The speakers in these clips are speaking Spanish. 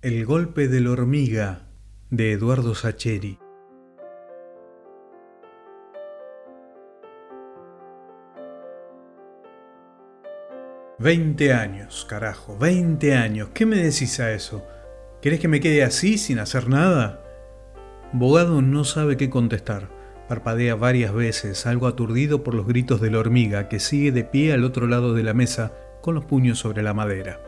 El golpe de la hormiga de Eduardo Sacheri. Veinte años, carajo, veinte años. ¿Qué me decís a eso? ¿Querés que me quede así sin hacer nada? Bogado no sabe qué contestar. Parpadea varias veces, algo aturdido por los gritos de la hormiga que sigue de pie al otro lado de la mesa con los puños sobre la madera.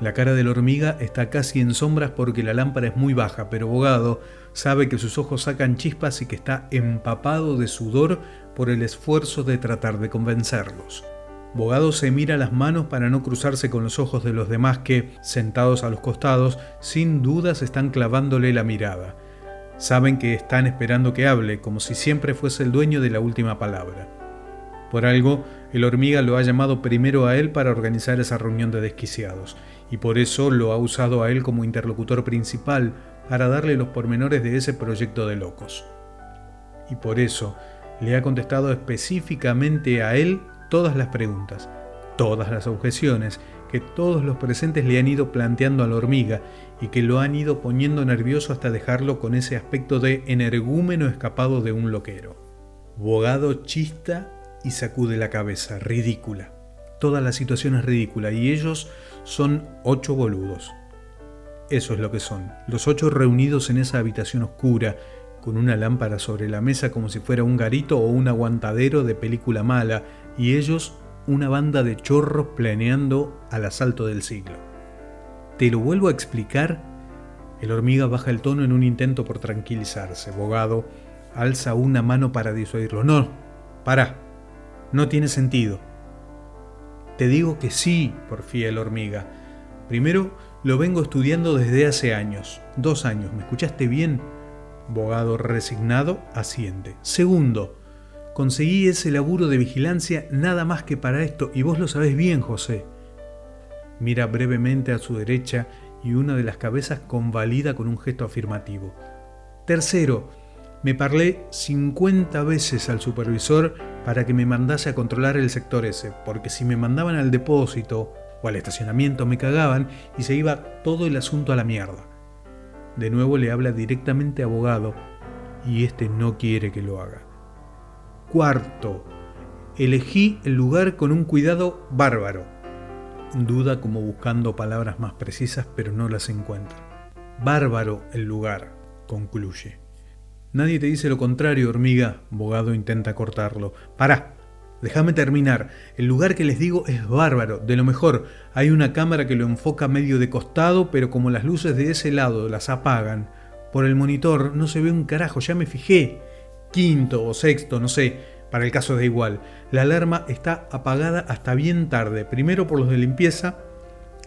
La cara de la hormiga está casi en sombras porque la lámpara es muy baja, pero Bogado sabe que sus ojos sacan chispas y que está empapado de sudor por el esfuerzo de tratar de convencerlos. Bogado se mira las manos para no cruzarse con los ojos de los demás que, sentados a los costados, sin dudas están clavándole la mirada. Saben que están esperando que hable, como si siempre fuese el dueño de la última palabra. Por algo, el hormiga lo ha llamado primero a él para organizar esa reunión de desquiciados, y por eso lo ha usado a él como interlocutor principal para darle los pormenores de ese proyecto de locos. Y por eso le ha contestado específicamente a él todas las preguntas, todas las objeciones que todos los presentes le han ido planteando a la hormiga y que lo han ido poniendo nervioso hasta dejarlo con ese aspecto de energúmeno escapado de un loquero. Bogado chista y sacude la cabeza, ridícula. Toda la situación es ridícula y ellos son ocho boludos. Eso es lo que son, los ocho reunidos en esa habitación oscura, con una lámpara sobre la mesa como si fuera un garito o un aguantadero de película mala, y ellos una banda de chorros planeando al asalto del siglo. ¿Te lo vuelvo a explicar? El hormiga baja el tono en un intento por tranquilizarse. Bogado alza una mano para disuadirlo. No, para, no tiene sentido. Te digo que sí, porfía el hormiga. Primero, lo vengo estudiando desde hace años. Dos años, ¿me escuchaste bien? Bogado resignado asiente. Segundo, conseguí ese laburo de vigilancia nada más que para esto, y vos lo sabés bien, José. Mira brevemente a su derecha y una de las cabezas convalida con un gesto afirmativo. Tercero, me parlé 50 veces al supervisor para que me mandase a controlar el sector ese, porque si me mandaban al depósito o al estacionamiento me cagaban y se iba todo el asunto a la mierda. De nuevo le habla directamente abogado y este no quiere que lo haga. Cuarto, elegí el lugar con un cuidado bárbaro. Duda como buscando palabras más precisas pero no las encuentra. Bárbaro el lugar, concluye. Nadie te dice lo contrario, hormiga. Bogado intenta cortarlo. Pará, déjame terminar. El lugar que les digo es bárbaro, de lo mejor. Hay una cámara que lo enfoca medio de costado, pero como las luces de ese lado las apagan, por el monitor no se ve un carajo, ya me fijé. Quinto o sexto, no sé, para el caso da igual. La alarma está apagada hasta bien tarde, primero por los de limpieza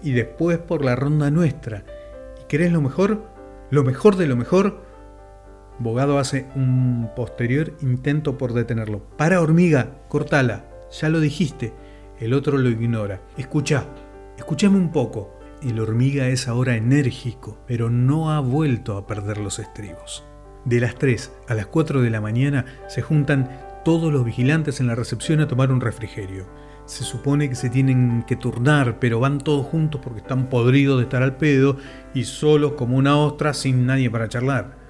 y después por la ronda nuestra. ¿Y querés lo mejor? Lo mejor de lo mejor Bogado hace un posterior intento por detenerlo. Para, hormiga, cortala, ya lo dijiste. El otro lo ignora. Escucha, escúchame un poco. El hormiga es ahora enérgico, pero no ha vuelto a perder los estribos. De las 3 a las 4 de la mañana se juntan todos los vigilantes en la recepción a tomar un refrigerio. Se supone que se tienen que turnar, pero van todos juntos porque están podridos de estar al pedo y solos como una ostra sin nadie para charlar.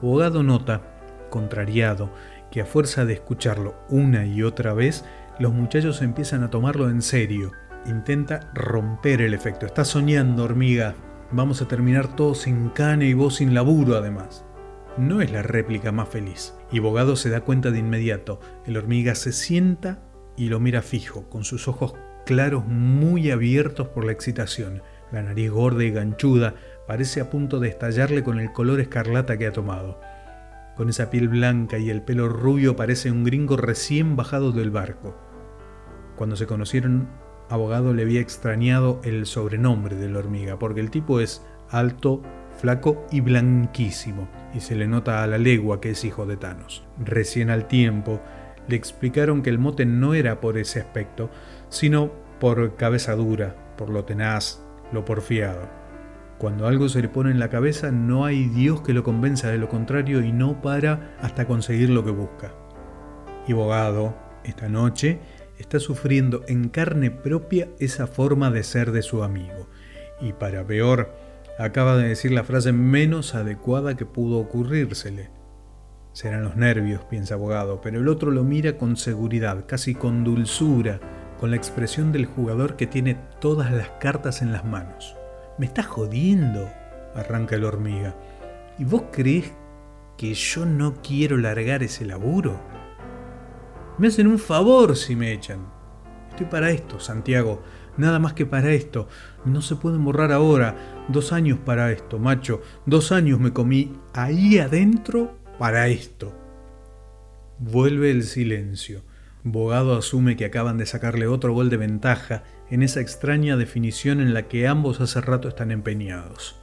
Bogado nota, contrariado, que a fuerza de escucharlo una y otra vez, los muchachos empiezan a tomarlo en serio. Intenta romper el efecto. Está soñando, hormiga. Vamos a terminar todos sin cane y vos sin laburo, además. No es la réplica más feliz. Y Bogado se da cuenta de inmediato. El hormiga se sienta y lo mira fijo, con sus ojos claros muy abiertos por la excitación, la nariz gorda y ganchuda, parece a punto de estallarle con el color escarlata que ha tomado. Con esa piel blanca y el pelo rubio parece un gringo recién bajado del barco. Cuando se conocieron, Abogado le había extrañado el sobrenombre de la hormiga, porque el tipo es alto, flaco y blanquísimo, y se le nota a la legua que es hijo de Thanos. Recién al tiempo, le explicaron que el mote no era por ese aspecto, sino por cabeza dura, por lo tenaz, lo porfiado. Cuando algo se le pone en la cabeza, no hay Dios que lo convenza de lo contrario y no para hasta conseguir lo que busca. Y Bogado, esta noche, está sufriendo en carne propia esa forma de ser de su amigo. Y para peor, Acaba de decir la frase menos adecuada que pudo ocurrírsele. Serán los nervios, piensa abogado, pero el otro lo mira con seguridad, casi con dulzura, con la expresión del jugador que tiene todas las cartas en las manos. ¿Me estás jodiendo? arranca el hormiga. ¿Y vos crees que yo no quiero largar ese laburo? Me hacen un favor si me echan. Estoy para esto, Santiago, nada más que para esto. No se pueden borrar ahora. Dos años para esto, macho. Dos años me comí ahí adentro para esto. Vuelve el silencio. Bogado asume que acaban de sacarle otro gol de ventaja en esa extraña definición en la que ambos hace rato están empeñados.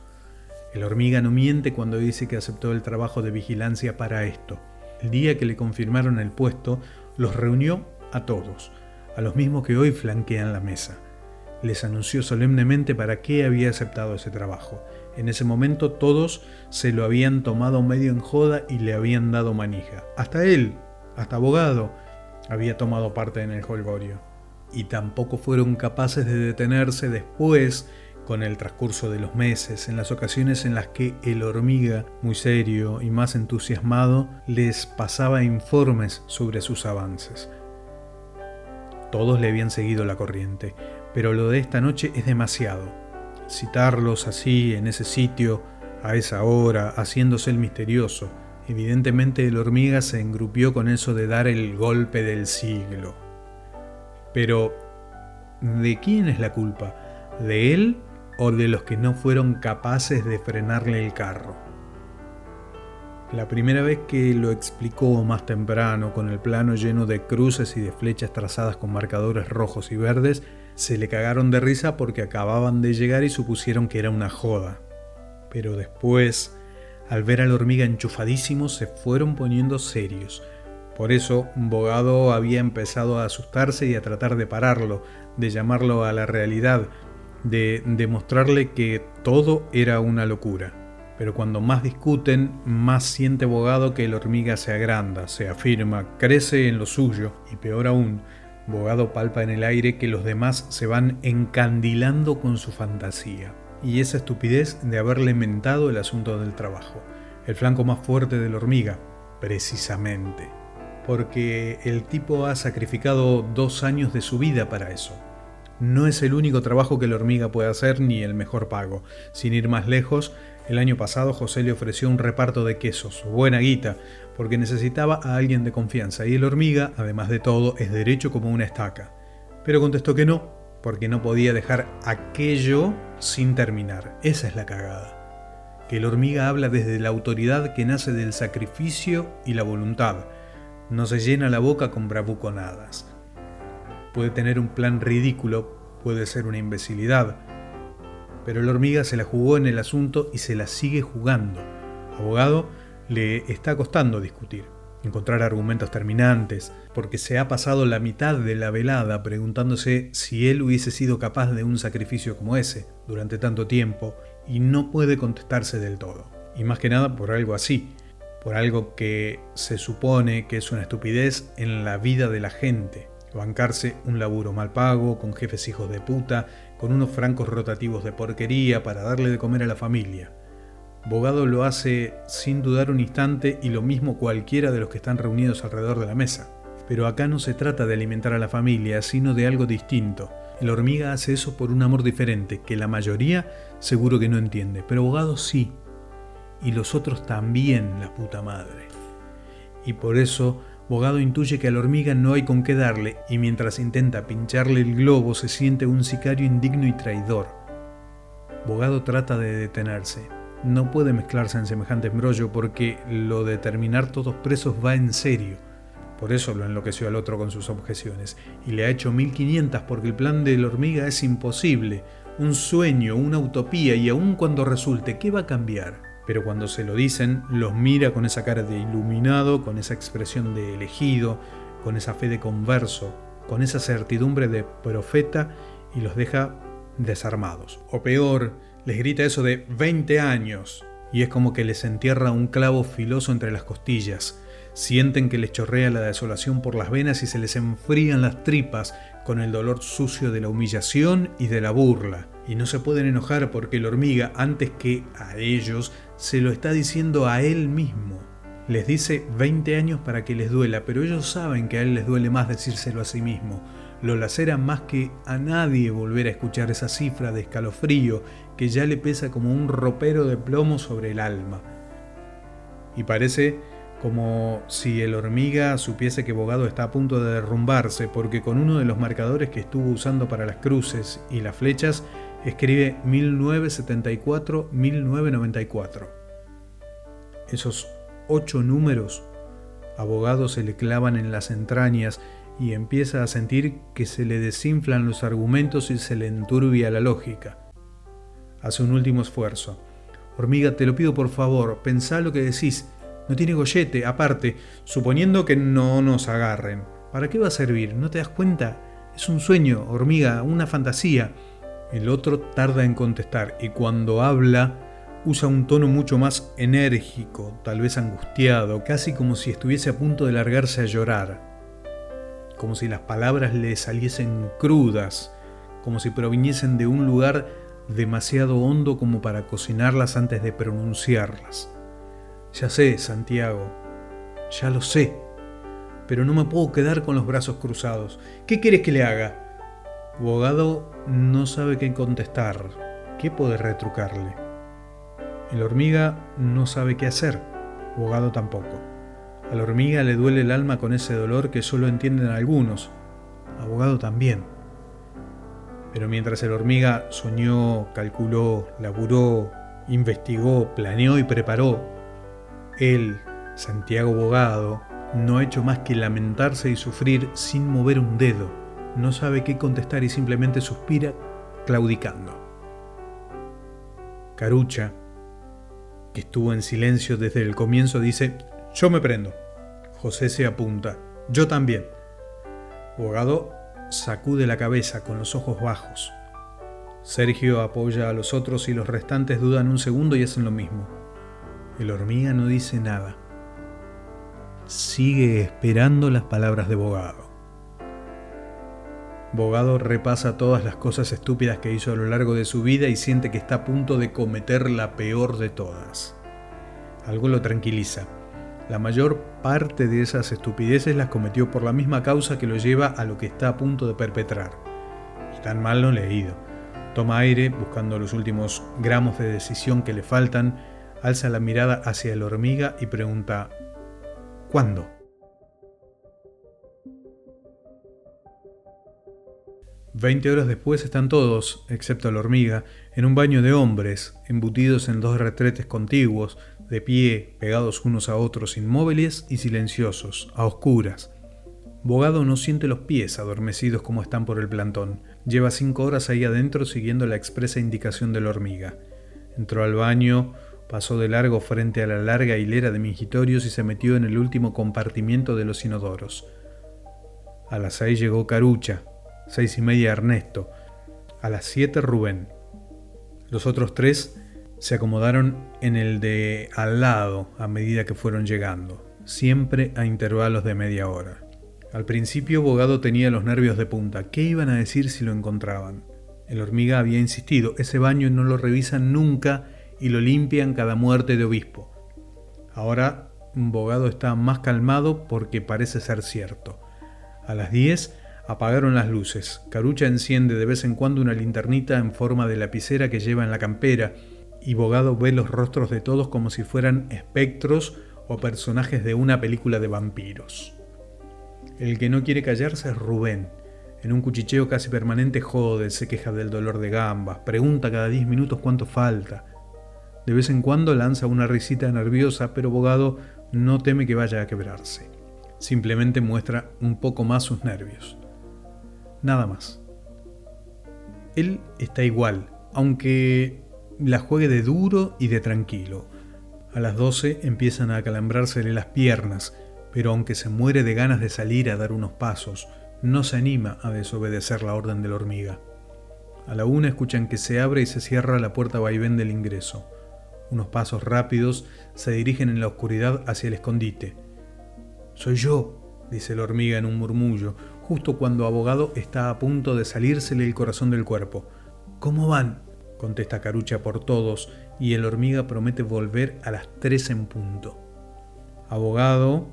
El hormiga no miente cuando dice que aceptó el trabajo de vigilancia para esto. El día que le confirmaron el puesto, los reunió a todos, a los mismos que hoy flanquean la mesa. Les anunció solemnemente para qué había aceptado ese trabajo. En ese momento todos se lo habían tomado medio en joda y le habían dado manija. Hasta él, hasta abogado, había tomado parte en el holgorio. Y tampoco fueron capaces de detenerse después con el transcurso de los meses, en las ocasiones en las que el hormiga, muy serio y más entusiasmado, les pasaba informes sobre sus avances. Todos le habían seguido la corriente, pero lo de esta noche es demasiado. Citarlos así, en ese sitio, a esa hora, haciéndose el misterioso. Evidentemente el hormiga se engrupió con eso de dar el golpe del siglo. Pero, ¿de quién es la culpa? ¿De él o de los que no fueron capaces de frenarle el carro. La primera vez que lo explicó más temprano, con el plano lleno de cruces y de flechas trazadas con marcadores rojos y verdes, se le cagaron de risa porque acababan de llegar y supusieron que era una joda. Pero después, al ver al hormiga enchufadísimo, se fueron poniendo serios. Por eso, Bogado había empezado a asustarse y a tratar de pararlo, de llamarlo a la realidad, de demostrarle que todo era una locura. Pero cuando más discuten, más siente Bogado que el hormiga se agranda, se afirma, crece en lo suyo y peor aún, Bogado palpa en el aire que los demás se van encandilando con su fantasía. Y esa estupidez de haberle mentado el asunto del trabajo, el flanco más fuerte del hormiga, precisamente. Porque el tipo ha sacrificado dos años de su vida para eso. No es el único trabajo que la hormiga puede hacer ni el mejor pago. Sin ir más lejos, el año pasado José le ofreció un reparto de quesos, buena guita, porque necesitaba a alguien de confianza y el hormiga, además de todo, es derecho como una estaca. Pero contestó que no, porque no podía dejar aquello sin terminar. Esa es la cagada. Que el hormiga habla desde la autoridad que nace del sacrificio y la voluntad. No se llena la boca con bravuconadas puede tener un plan ridículo, puede ser una imbecilidad, pero la hormiga se la jugó en el asunto y se la sigue jugando. Abogado, le está costando discutir, encontrar argumentos terminantes, porque se ha pasado la mitad de la velada preguntándose si él hubiese sido capaz de un sacrificio como ese durante tanto tiempo y no puede contestarse del todo. Y más que nada por algo así, por algo que se supone que es una estupidez en la vida de la gente, bancarse un laburo mal pago, con jefes hijos de puta, con unos francos rotativos de porquería para darle de comer a la familia. Bogado lo hace sin dudar un instante y lo mismo cualquiera de los que están reunidos alrededor de la mesa. Pero acá no se trata de alimentar a la familia, sino de algo distinto. El hormiga hace eso por un amor diferente, que la mayoría seguro que no entiende, pero Bogado sí. Y los otros también, la puta madre. Y por eso Bogado intuye que a la hormiga no hay con qué darle y mientras intenta pincharle el globo se siente un sicario indigno y traidor. Bogado trata de detenerse. No puede mezclarse en semejante embrollo porque lo de terminar todos presos va en serio. Por eso lo enloqueció al otro con sus objeciones y le ha hecho 1500 porque el plan de la hormiga es imposible, un sueño, una utopía y aun cuando resulte, ¿qué va a cambiar? Pero cuando se lo dicen, los mira con esa cara de iluminado, con esa expresión de elegido, con esa fe de converso, con esa certidumbre de profeta y los deja desarmados. O peor, les grita eso de 20 años y es como que les entierra un clavo filoso entre las costillas. Sienten que les chorrea la desolación por las venas y se les enfrían las tripas con el dolor sucio de la humillación y de la burla. Y no se pueden enojar porque la hormiga, antes que a ellos, se lo está diciendo a él mismo. Les dice 20 años para que les duela, pero ellos saben que a él les duele más decírselo a sí mismo. Lo lacera más que a nadie volver a escuchar esa cifra de escalofrío que ya le pesa como un ropero de plomo sobre el alma. Y parece como si el hormiga supiese que Bogado está a punto de derrumbarse, porque con uno de los marcadores que estuvo usando para las cruces y las flechas, escribe 1974-1994. Esos ocho números, a Bogado se le clavan en las entrañas y empieza a sentir que se le desinflan los argumentos y se le enturbia la lógica. Hace un último esfuerzo. Hormiga, te lo pido por favor, pensá lo que decís no tiene gollete, aparte, suponiendo que no nos agarren. ¿Para qué va a servir? ¿No te das cuenta? Es un sueño, hormiga, una fantasía. El otro tarda en contestar y cuando habla usa un tono mucho más enérgico, tal vez angustiado, casi como si estuviese a punto de largarse a llorar. Como si las palabras le saliesen crudas, como si proviniesen de un lugar demasiado hondo como para cocinarlas antes de pronunciarlas. Ya sé, Santiago, ya lo sé, pero no me puedo quedar con los brazos cruzados. ¿Qué quieres que le haga? Bogado no sabe qué contestar. ¿Qué puede retrucarle? El hormiga no sabe qué hacer. Bogado tampoco. A la hormiga le duele el alma con ese dolor que solo entienden algunos. Abogado también. Pero mientras el hormiga soñó, calculó, laburó, investigó, planeó y preparó él, Santiago Bogado, no ha hecho más que lamentarse y sufrir sin mover un dedo. No sabe qué contestar y simplemente suspira, claudicando. Carucha, que estuvo en silencio desde el comienzo, dice, yo me prendo. José se apunta, yo también. Bogado sacude la cabeza con los ojos bajos. Sergio apoya a los otros y los restantes dudan un segundo y hacen lo mismo. El hormiga no dice nada. Sigue esperando las palabras de Bogado. Bogado repasa todas las cosas estúpidas que hizo a lo largo de su vida y siente que está a punto de cometer la peor de todas. Algo lo tranquiliza. La mayor parte de esas estupideces las cometió por la misma causa que lo lleva a lo que está a punto de perpetrar. Y tan mal no le ha ido. Toma aire, buscando los últimos gramos de decisión que le faltan, alza la mirada hacia la hormiga y pregunta, ¿cuándo? Veinte horas después están todos, excepto la hormiga, en un baño de hombres, embutidos en dos retretes contiguos, de pie, pegados unos a otros, inmóviles y silenciosos, a oscuras. Bogado no siente los pies adormecidos como están por el plantón. Lleva cinco horas ahí adentro siguiendo la expresa indicación de la hormiga. Entró al baño, Pasó de largo frente a la larga hilera de mingitorios y se metió en el último compartimiento de los inodoros. A las seis llegó Carucha, seis y media Ernesto, a las siete Rubén. Los otros tres se acomodaron en el de al lado a medida que fueron llegando, siempre a intervalos de media hora. Al principio Bogado tenía los nervios de punta. ¿Qué iban a decir si lo encontraban? El hormiga había insistido, ese baño no lo revisan nunca y lo limpian cada muerte de obispo. Ahora Bogado está más calmado porque parece ser cierto. A las 10 apagaron las luces. Carucha enciende de vez en cuando una linternita en forma de lapicera que lleva en la campera y Bogado ve los rostros de todos como si fueran espectros o personajes de una película de vampiros. El que no quiere callarse es Rubén. En un cuchicheo casi permanente jode, se queja del dolor de gambas, pregunta cada 10 minutos cuánto falta. De vez en cuando lanza una risita nerviosa, pero Bogado no teme que vaya a quebrarse. Simplemente muestra un poco más sus nervios. Nada más. Él está igual, aunque la juegue de duro y de tranquilo. A las 12 empiezan a acalambrarsele las piernas, pero aunque se muere de ganas de salir a dar unos pasos, no se anima a desobedecer la orden de la hormiga. A la una escuchan que se abre y se cierra la puerta vaivén del ingreso. Unos pasos rápidos se dirigen en la oscuridad hacia el escondite. Soy yo, dice la hormiga en un murmullo, justo cuando abogado está a punto de salírsele el corazón del cuerpo. ¿Cómo van? contesta Carucha por todos, y el hormiga promete volver a las tres en punto. Abogado,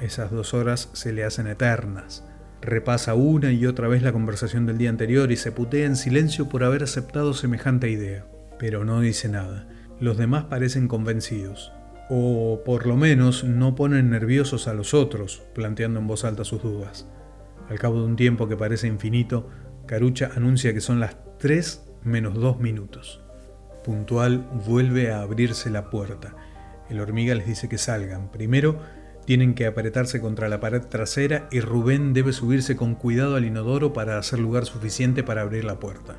esas dos horas se le hacen eternas. Repasa una y otra vez la conversación del día anterior y se putea en silencio por haber aceptado semejante idea. Pero no dice nada. Los demás parecen convencidos. O por lo menos no ponen nerviosos a los otros, planteando en voz alta sus dudas. Al cabo de un tiempo que parece infinito, Carucha anuncia que son las 3 menos 2 minutos. Puntual vuelve a abrirse la puerta. El hormiga les dice que salgan. Primero tienen que apretarse contra la pared trasera y Rubén debe subirse con cuidado al inodoro para hacer lugar suficiente para abrir la puerta.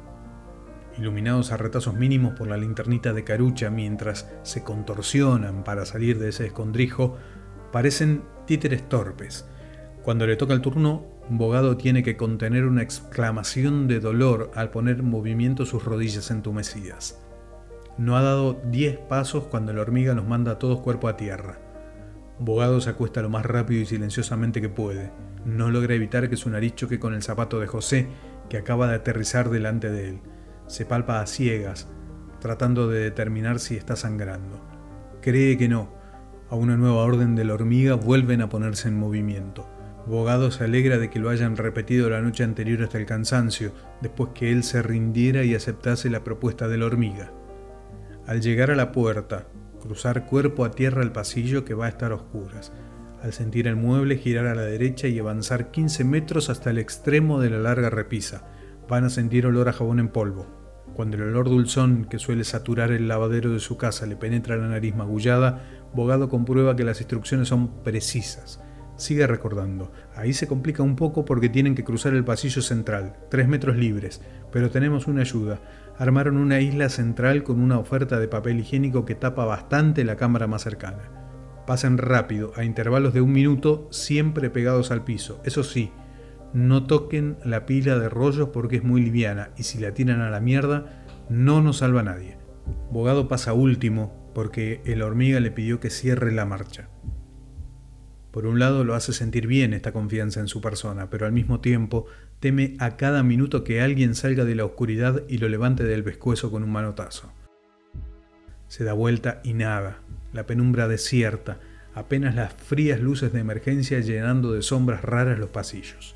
Iluminados a retazos mínimos por la linternita de Carucha mientras se contorsionan para salir de ese escondrijo, parecen títeres torpes. Cuando le toca el turno, Bogado tiene que contener una exclamación de dolor al poner en movimiento sus rodillas entumecidas. No ha dado diez pasos cuando la hormiga nos manda a todos cuerpo a tierra. Bogado se acuesta lo más rápido y silenciosamente que puede. No logra evitar que su nariz choque con el zapato de José, que acaba de aterrizar delante de él. Se palpa a ciegas, tratando de determinar si está sangrando. Cree que no. A una nueva orden de la hormiga vuelven a ponerse en movimiento. Bogado se alegra de que lo hayan repetido la noche anterior hasta el cansancio, después que él se rindiera y aceptase la propuesta de la hormiga. Al llegar a la puerta, cruzar cuerpo a tierra el pasillo que va a estar a oscuras. Al sentir el mueble, girar a la derecha y avanzar 15 metros hasta el extremo de la larga repisa. Van a sentir olor a jabón en polvo. Cuando el olor dulzón que suele saturar el lavadero de su casa le penetra la nariz magullada, Bogado comprueba que las instrucciones son precisas Sigue recordando. Ahí se complica un poco porque tienen que cruzar el pasillo central, tres metros libres, pero tenemos una ayuda. Armaron una isla central con una oferta de papel higiénico que tapa bastante la cámara más cercana. Pasen rápido, a intervalos de un minuto, siempre pegados al piso. Eso sí, no toquen la pila de rollos porque es muy liviana y si la tiran a la mierda, no nos salva nadie. Bogado pasa último porque el hormiga le pidió que cierre la marcha. Por un lado lo hace sentir bien esta confianza en su persona, pero al mismo tiempo teme a cada minuto que alguien salga de la oscuridad y lo levante del pescuezo con un manotazo. Se da vuelta y nada, la penumbra desierta, apenas las frías luces de emergencia llenando de sombras raras los pasillos.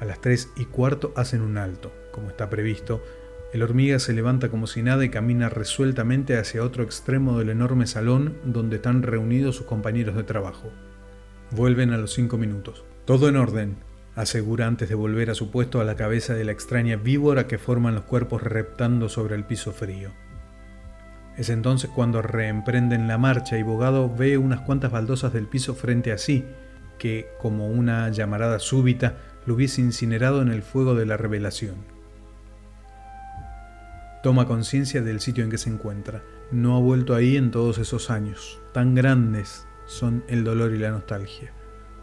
A las tres y cuarto hacen un alto, como está previsto, el hormiga se levanta como si nada y camina resueltamente hacia otro extremo del enorme salón donde están reunidos sus compañeros de trabajo. Vuelven a los cinco minutos. Todo en orden, asegura antes de volver a su puesto a la cabeza de la extraña víbora que forman los cuerpos reptando sobre el piso frío. Es entonces cuando reemprenden la marcha y Bogado ve unas cuantas baldosas del piso frente a sí, que, como una llamarada súbita, lo hubiese incinerado en el fuego de la revelación. Toma conciencia del sitio en que se encuentra. No ha vuelto ahí en todos esos años. Tan grandes son el dolor y la nostalgia.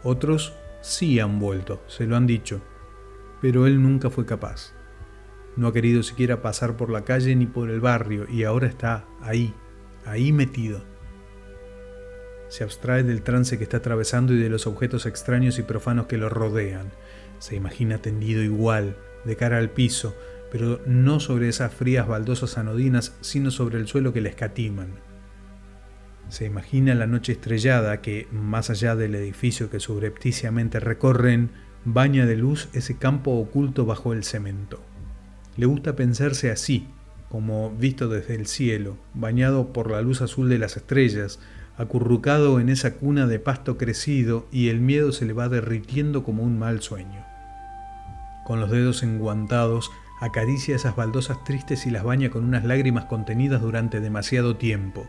Otros sí han vuelto, se lo han dicho, pero él nunca fue capaz. No ha querido siquiera pasar por la calle ni por el barrio y ahora está ahí, ahí metido. Se abstrae del trance que está atravesando y de los objetos extraños y profanos que lo rodean. Se imagina tendido igual, de cara al piso, pero no sobre esas frías baldosas anodinas, sino sobre el suelo que le escatiman. Se imagina la noche estrellada que, más allá del edificio que subrepticiamente recorren, baña de luz ese campo oculto bajo el cemento. Le gusta pensarse así, como visto desde el cielo, bañado por la luz azul de las estrellas, acurrucado en esa cuna de pasto crecido y el miedo se le va derritiendo como un mal sueño. Con los dedos enguantados acaricia esas baldosas tristes y las baña con unas lágrimas contenidas durante demasiado tiempo.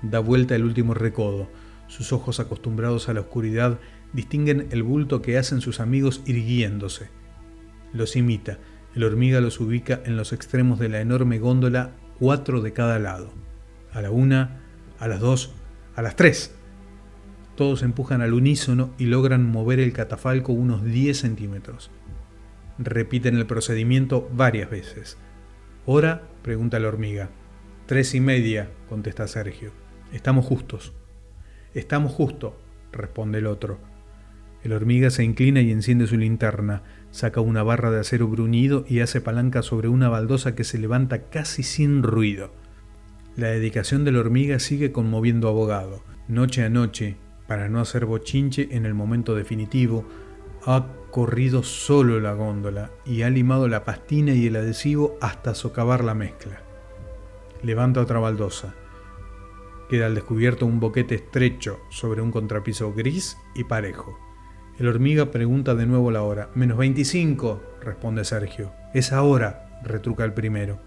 Da vuelta el último recodo. Sus ojos acostumbrados a la oscuridad distinguen el bulto que hacen sus amigos irguiéndose. Los imita. El hormiga los ubica en los extremos de la enorme góndola, cuatro de cada lado. A la una, a las dos, a las tres. Todos empujan al unísono y logran mover el catafalco unos 10 centímetros. Repiten el procedimiento varias veces. ¿Hora? pregunta la hormiga. Tres y media, contesta Sergio. Estamos justos. Estamos justo, responde el otro. El hormiga se inclina y enciende su linterna, saca una barra de acero bruñido y hace palanca sobre una baldosa que se levanta casi sin ruido. La dedicación del hormiga sigue conmoviendo a Abogado. Noche a noche, para no hacer bochinche en el momento definitivo, ha corrido solo la góndola y ha limado la pastina y el adhesivo hasta socavar la mezcla. Levanta otra baldosa. Queda al descubierto un boquete estrecho sobre un contrapiso gris y parejo. El hormiga pregunta de nuevo la hora. Menos 25, responde Sergio. Es ahora, retruca el primero.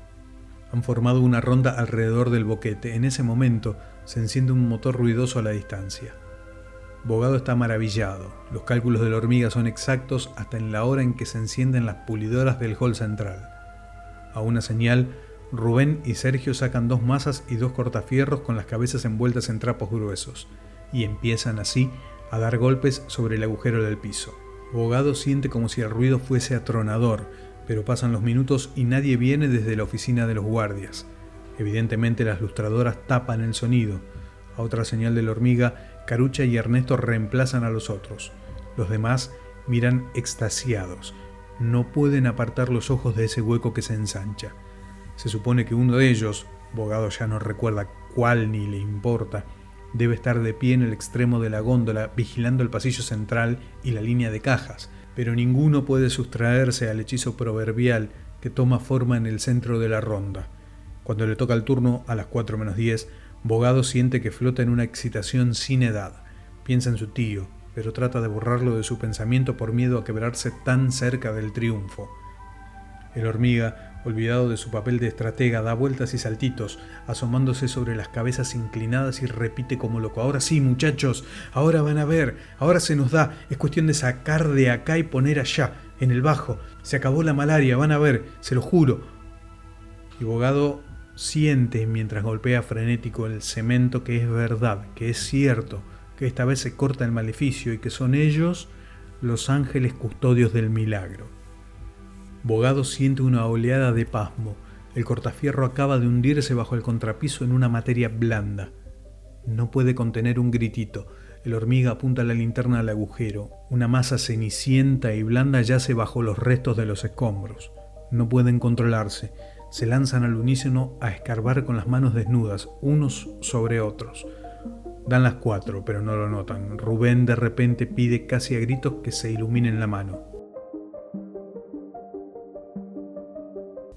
Han formado una ronda alrededor del boquete. En ese momento se enciende un motor ruidoso a la distancia. Bogado está maravillado. Los cálculos de la hormiga son exactos hasta en la hora en que se encienden las pulidoras del hall central. A una señal, Rubén y Sergio sacan dos masas y dos cortafierros con las cabezas envueltas en trapos gruesos, y empiezan así a dar golpes sobre el agujero del piso. Bogado siente como si el ruido fuese atronador, pero pasan los minutos y nadie viene desde la oficina de los guardias. Evidentemente las lustradoras tapan el sonido. A otra señal de la hormiga, Carucha y Ernesto reemplazan a los otros. Los demás miran extasiados. No pueden apartar los ojos de ese hueco que se ensancha. Se supone que uno de ellos, Bogado ya no recuerda cuál ni le importa, debe estar de pie en el extremo de la góndola vigilando el pasillo central y la línea de cajas, pero ninguno puede sustraerse al hechizo proverbial que toma forma en el centro de la ronda. Cuando le toca el turno a las 4 menos 10, Bogado siente que flota en una excitación sin edad. Piensa en su tío, pero trata de borrarlo de su pensamiento por miedo a quebrarse tan cerca del triunfo. El hormiga, olvidado de su papel de estratega, da vueltas y saltitos, asomándose sobre las cabezas inclinadas y repite como loco. Ahora sí, muchachos, ahora van a ver, ahora se nos da, es cuestión de sacar de acá y poner allá, en el bajo. Se acabó la malaria, van a ver, se lo juro. Y Bogado siente mientras golpea frenético el cemento que es verdad, que es cierto, que esta vez se corta el maleficio y que son ellos los ángeles custodios del milagro. Bogado siente una oleada de pasmo. El cortafierro acaba de hundirse bajo el contrapiso en una materia blanda. No puede contener un gritito. El hormiga apunta la linterna al agujero. Una masa cenicienta y blanda yace bajo los restos de los escombros. No pueden controlarse se lanzan al unísono a escarbar con las manos desnudas, unos sobre otros. Dan las cuatro, pero no lo notan. Rubén de repente pide casi a gritos que se iluminen la mano.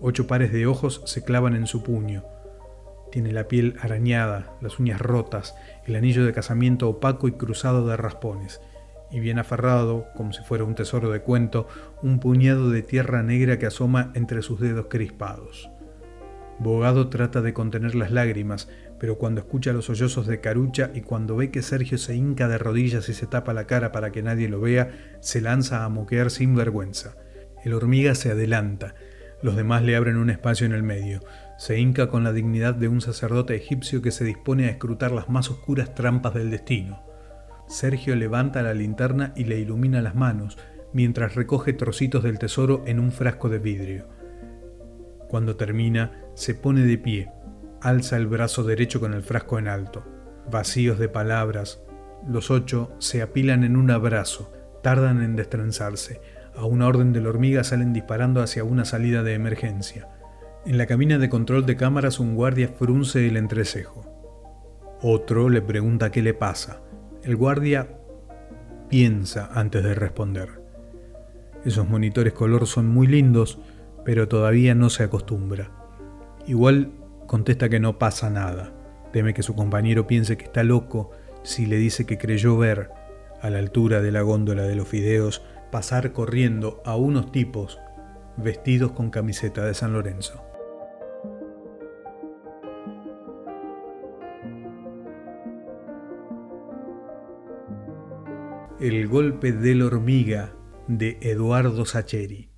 Ocho pares de ojos se clavan en su puño. Tiene la piel arañada, las uñas rotas, el anillo de casamiento opaco y cruzado de raspones y bien aferrado, como si fuera un tesoro de cuento, un puñado de tierra negra que asoma entre sus dedos crispados. Bogado trata de contener las lágrimas, pero cuando escucha los sollozos de Carucha y cuando ve que Sergio se hinca de rodillas y se tapa la cara para que nadie lo vea, se lanza a moquear sin vergüenza. El hormiga se adelanta, los demás le abren un espacio en el medio. Se hinca con la dignidad de un sacerdote egipcio que se dispone a escrutar las más oscuras trampas del destino. Sergio levanta la linterna y le ilumina las manos, mientras recoge trocitos del tesoro en un frasco de vidrio. Cuando termina, se pone de pie, alza el brazo derecho con el frasco en alto. Vacíos de palabras, los ocho se apilan en un abrazo, tardan en destrenzarse. A una orden de la hormiga salen disparando hacia una salida de emergencia. En la cabina de control de cámaras un guardia frunce el entrecejo. Otro le pregunta qué le pasa. El guardia piensa antes de responder. Esos monitores color son muy lindos, pero todavía no se acostumbra. Igual contesta que no pasa nada. Teme que su compañero piense que está loco si le dice que creyó ver, a la altura de la góndola de los fideos, pasar corriendo a unos tipos vestidos con camiseta de San Lorenzo. El golpe de la hormiga de Eduardo Sacheri.